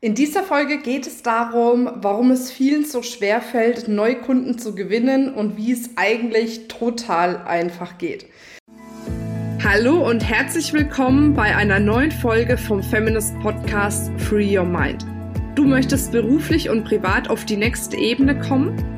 In dieser Folge geht es darum, warum es vielen so schwer fällt, Neukunden zu gewinnen und wie es eigentlich total einfach geht. Hallo und herzlich willkommen bei einer neuen Folge vom Feminist Podcast Free Your Mind. Du möchtest beruflich und privat auf die nächste Ebene kommen?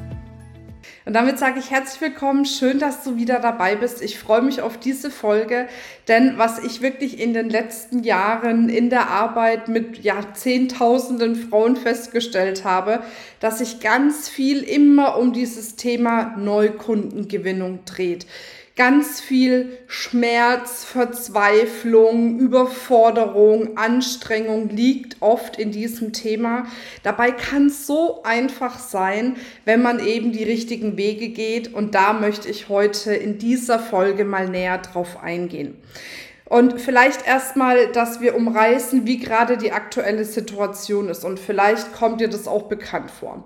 Und damit sage ich herzlich willkommen. Schön, dass du wieder dabei bist. Ich freue mich auf diese Folge, denn was ich wirklich in den letzten Jahren in der Arbeit mit ja, Zehntausenden Frauen festgestellt habe, dass sich ganz viel immer um dieses Thema Neukundengewinnung dreht ganz viel Schmerz, Verzweiflung, Überforderung, Anstrengung liegt oft in diesem Thema. Dabei kann es so einfach sein, wenn man eben die richtigen Wege geht. Und da möchte ich heute in dieser Folge mal näher drauf eingehen. Und vielleicht erstmal, dass wir umreißen, wie gerade die aktuelle Situation ist. Und vielleicht kommt dir das auch bekannt vor.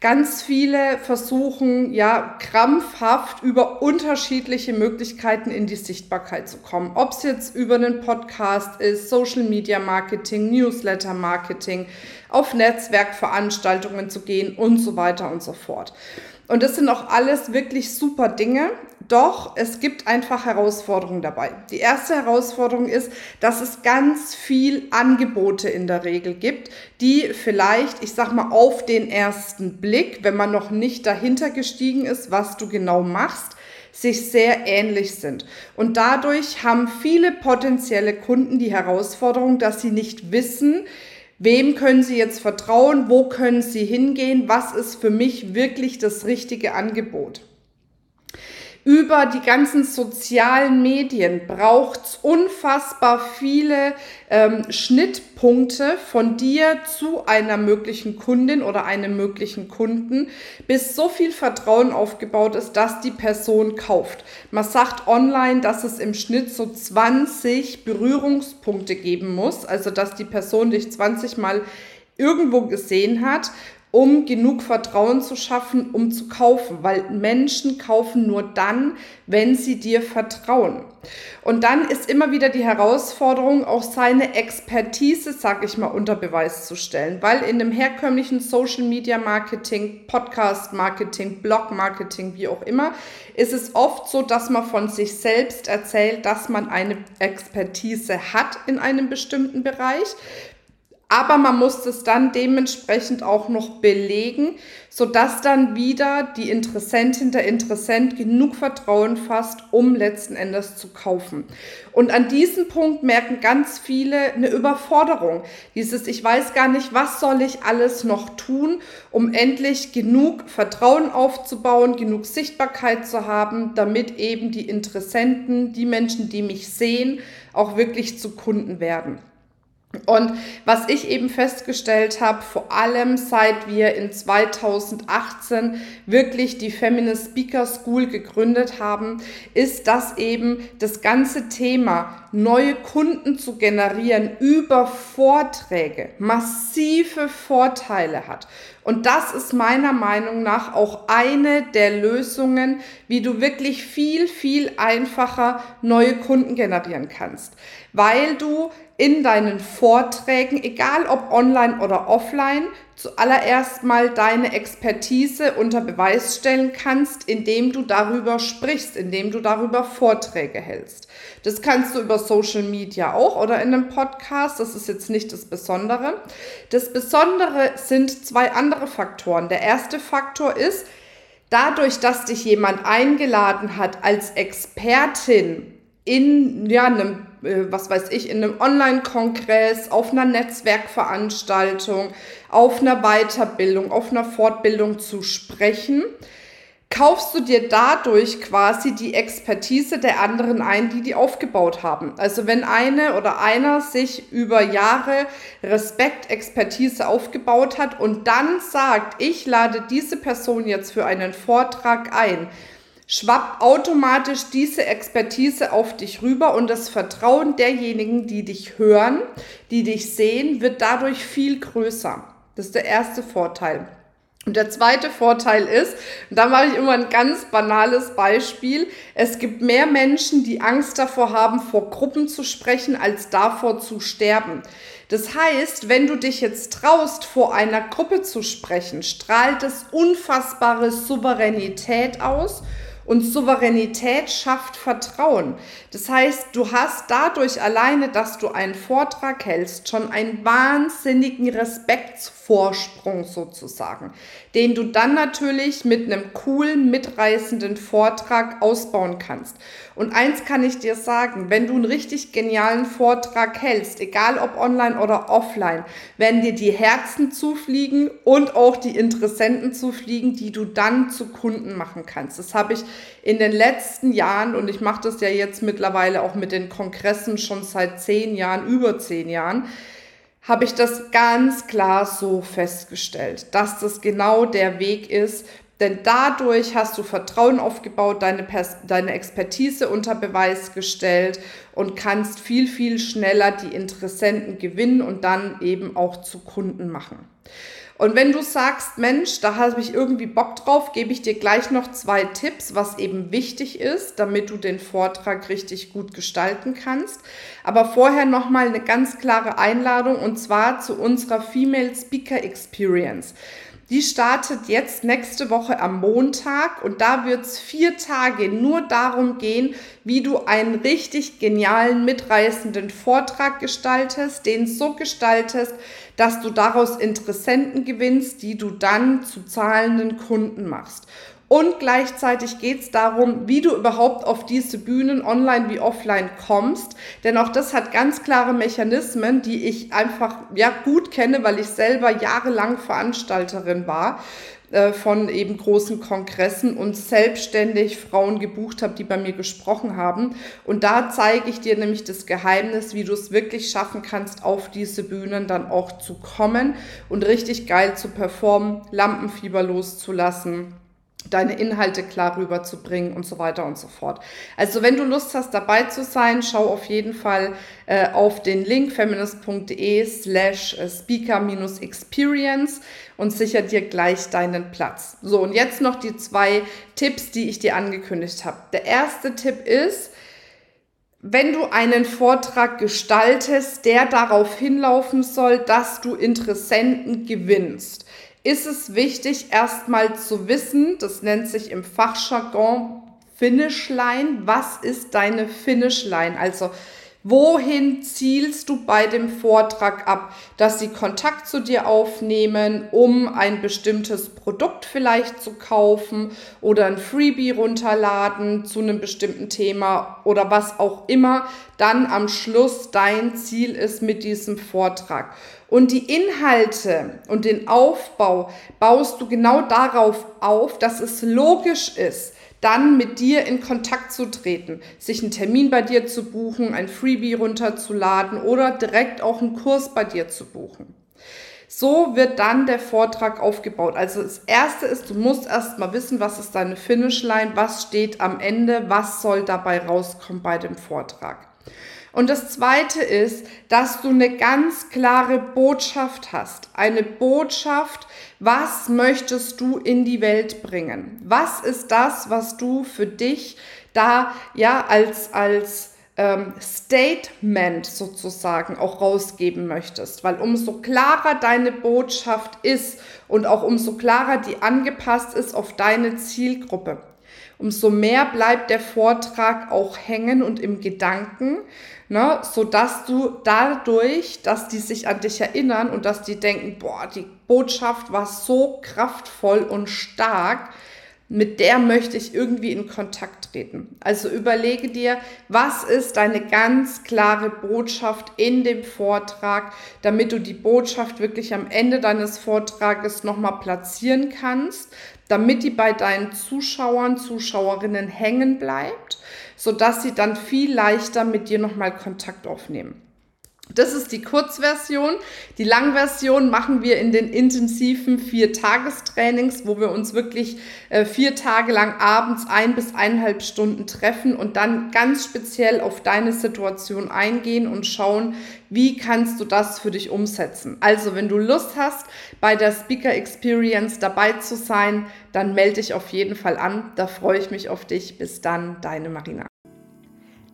Ganz viele versuchen ja krampfhaft über unterschiedliche Möglichkeiten in die Sichtbarkeit zu kommen. Ob es jetzt über einen Podcast ist, Social Media Marketing, Newsletter Marketing, auf Netzwerkveranstaltungen zu gehen und so weiter und so fort. Und das sind auch alles wirklich super Dinge. Doch es gibt einfach Herausforderungen dabei. Die erste Herausforderung ist, dass es ganz viel Angebote in der Regel gibt, die vielleicht, ich sag mal, auf den ersten Blick, wenn man noch nicht dahinter gestiegen ist, was du genau machst, sich sehr ähnlich sind. Und dadurch haben viele potenzielle Kunden die Herausforderung, dass sie nicht wissen, Wem können Sie jetzt vertrauen? Wo können Sie hingehen? Was ist für mich wirklich das richtige Angebot? Über die ganzen sozialen Medien braucht es unfassbar viele ähm, Schnittpunkte von dir zu einer möglichen Kundin oder einem möglichen Kunden, bis so viel Vertrauen aufgebaut ist, dass die Person kauft. Man sagt online, dass es im Schnitt so 20 Berührungspunkte geben muss, also dass die Person dich 20 Mal irgendwo gesehen hat um genug Vertrauen zu schaffen, um zu kaufen, weil Menschen kaufen nur dann, wenn sie dir vertrauen. Und dann ist immer wieder die Herausforderung, auch seine Expertise, sag ich mal, unter Beweis zu stellen, weil in dem herkömmlichen Social Media Marketing, Podcast Marketing, Blog Marketing, wie auch immer, ist es oft so, dass man von sich selbst erzählt, dass man eine Expertise hat in einem bestimmten Bereich. Aber man muss es dann dementsprechend auch noch belegen, sodass dann wieder die Interessentin, der Interessent genug Vertrauen fasst, um letzten Endes zu kaufen. Und an diesem Punkt merken ganz viele eine Überforderung. Dieses, ich weiß gar nicht, was soll ich alles noch tun, um endlich genug Vertrauen aufzubauen, genug Sichtbarkeit zu haben, damit eben die Interessenten, die Menschen, die mich sehen, auch wirklich zu Kunden werden. Und was ich eben festgestellt habe, vor allem seit wir in 2018 wirklich die Feminist Speaker School gegründet haben, ist, dass eben das ganze Thema neue Kunden zu generieren über Vorträge massive Vorteile hat. Und das ist meiner Meinung nach auch eine der Lösungen, wie du wirklich viel, viel einfacher neue Kunden generieren kannst. Weil du in deinen Vorträgen, egal ob online oder offline, zuallererst mal deine Expertise unter Beweis stellen kannst, indem du darüber sprichst, indem du darüber Vorträge hältst. Das kannst du über Social Media auch oder in einem Podcast, das ist jetzt nicht das Besondere. Das Besondere sind zwei andere Faktoren. Der erste Faktor ist, dadurch, dass dich jemand eingeladen hat als Expertin in ja, einem, was weiß ich, in einem Online-Kongress, auf einer Netzwerkveranstaltung, auf einer Weiterbildung, auf einer Fortbildung zu sprechen, kaufst du dir dadurch quasi die Expertise der anderen ein, die die aufgebaut haben. Also wenn eine oder einer sich über Jahre Respekt, Expertise aufgebaut hat und dann sagt, ich lade diese Person jetzt für einen Vortrag ein, schwappt automatisch diese Expertise auf dich rüber und das Vertrauen derjenigen, die dich hören, die dich sehen, wird dadurch viel größer. Das ist der erste Vorteil. Und der zweite Vorteil ist, und da mache ich immer ein ganz banales Beispiel, es gibt mehr Menschen, die Angst davor haben, vor Gruppen zu sprechen, als davor zu sterben. Das heißt, wenn du dich jetzt traust, vor einer Gruppe zu sprechen, strahlt es unfassbare Souveränität aus und Souveränität schafft Vertrauen. Das heißt, du hast dadurch alleine, dass du einen Vortrag hältst, schon einen wahnsinnigen Respektsvorsprung sozusagen, den du dann natürlich mit einem coolen, mitreißenden Vortrag ausbauen kannst. Und eins kann ich dir sagen, wenn du einen richtig genialen Vortrag hältst, egal ob online oder offline, werden dir die Herzen zufliegen und auch die Interessenten zufliegen, die du dann zu Kunden machen kannst. Das habe ich in den letzten Jahren, und ich mache das ja jetzt mittlerweile auch mit den Kongressen schon seit zehn Jahren, über zehn Jahren, habe ich das ganz klar so festgestellt, dass das genau der Weg ist, denn dadurch hast du Vertrauen aufgebaut, deine, Pers deine Expertise unter Beweis gestellt und kannst viel, viel schneller die Interessenten gewinnen und dann eben auch zu Kunden machen. Und wenn du sagst, Mensch, da habe ich irgendwie Bock drauf, gebe ich dir gleich noch zwei Tipps, was eben wichtig ist, damit du den Vortrag richtig gut gestalten kannst. Aber vorher nochmal eine ganz klare Einladung und zwar zu unserer Female Speaker Experience. Die startet jetzt nächste Woche am Montag und da wird es vier Tage nur darum gehen, wie du einen richtig genialen, mitreißenden Vortrag gestaltest, den so gestaltest, dass du daraus Interessenten gewinnst, die du dann zu zahlenden Kunden machst. Und gleichzeitig geht es darum, wie du überhaupt auf diese Bühnen online wie offline kommst. Denn auch das hat ganz klare Mechanismen, die ich einfach ja gut kenne, weil ich selber jahrelang Veranstalterin war äh, von eben großen Kongressen und selbstständig Frauen gebucht habe, die bei mir gesprochen haben. Und da zeige ich dir nämlich das Geheimnis, wie du es wirklich schaffen kannst, auf diese Bühnen dann auch zu kommen und richtig geil zu performen, Lampenfieber loszulassen deine Inhalte klar rüberzubringen und so weiter und so fort. Also wenn du Lust hast, dabei zu sein, schau auf jeden Fall äh, auf den Link feminist.de slash speaker-experience und sicher dir gleich deinen Platz. So, und jetzt noch die zwei Tipps, die ich dir angekündigt habe. Der erste Tipp ist, wenn du einen Vortrag gestaltest, der darauf hinlaufen soll, dass du Interessenten gewinnst ist es wichtig, erstmal zu wissen, das nennt sich im Fachjargon Finishline, was ist deine Finishline? Also Wohin zielst du bei dem Vortrag ab? Dass sie Kontakt zu dir aufnehmen, um ein bestimmtes Produkt vielleicht zu kaufen oder ein Freebie runterladen zu einem bestimmten Thema oder was auch immer dann am Schluss dein Ziel ist mit diesem Vortrag. Und die Inhalte und den Aufbau baust du genau darauf auf, dass es logisch ist, dann mit dir in Kontakt zu treten, sich einen Termin bei dir zu buchen, ein Freebie runterzuladen oder direkt auch einen Kurs bei dir zu buchen. So wird dann der Vortrag aufgebaut. Also das erste ist, du musst erst mal wissen, was ist deine Finishline, was steht am Ende, was soll dabei rauskommen bei dem Vortrag. Und das Zweite ist, dass du eine ganz klare Botschaft hast. Eine Botschaft, was möchtest du in die Welt bringen? Was ist das, was du für dich da ja als, als ähm, Statement sozusagen auch rausgeben möchtest. Weil umso klarer deine Botschaft ist und auch umso klarer die angepasst ist auf deine Zielgruppe, umso mehr bleibt der Vortrag auch hängen und im Gedanken ne, sodass du dadurch, dass die sich an dich erinnern und dass die denken, boah, die Botschaft war so kraftvoll und stark, mit der möchte ich irgendwie in Kontakt treten. Also überlege dir, was ist deine ganz klare Botschaft in dem Vortrag, damit du die Botschaft wirklich am Ende deines Vortrages nochmal platzieren kannst, damit die bei deinen Zuschauern, Zuschauerinnen hängen bleibt, sodass sie dann viel leichter mit dir nochmal Kontakt aufnehmen. Das ist die Kurzversion. Die Langversion machen wir in den intensiven vier Tagestrainings, wo wir uns wirklich äh, vier Tage lang abends ein bis eineinhalb Stunden treffen und dann ganz speziell auf deine Situation eingehen und schauen, wie kannst du das für dich umsetzen. Also, wenn du Lust hast, bei der Speaker Experience dabei zu sein, dann melde dich auf jeden Fall an. Da freue ich mich auf dich. Bis dann, deine Marina.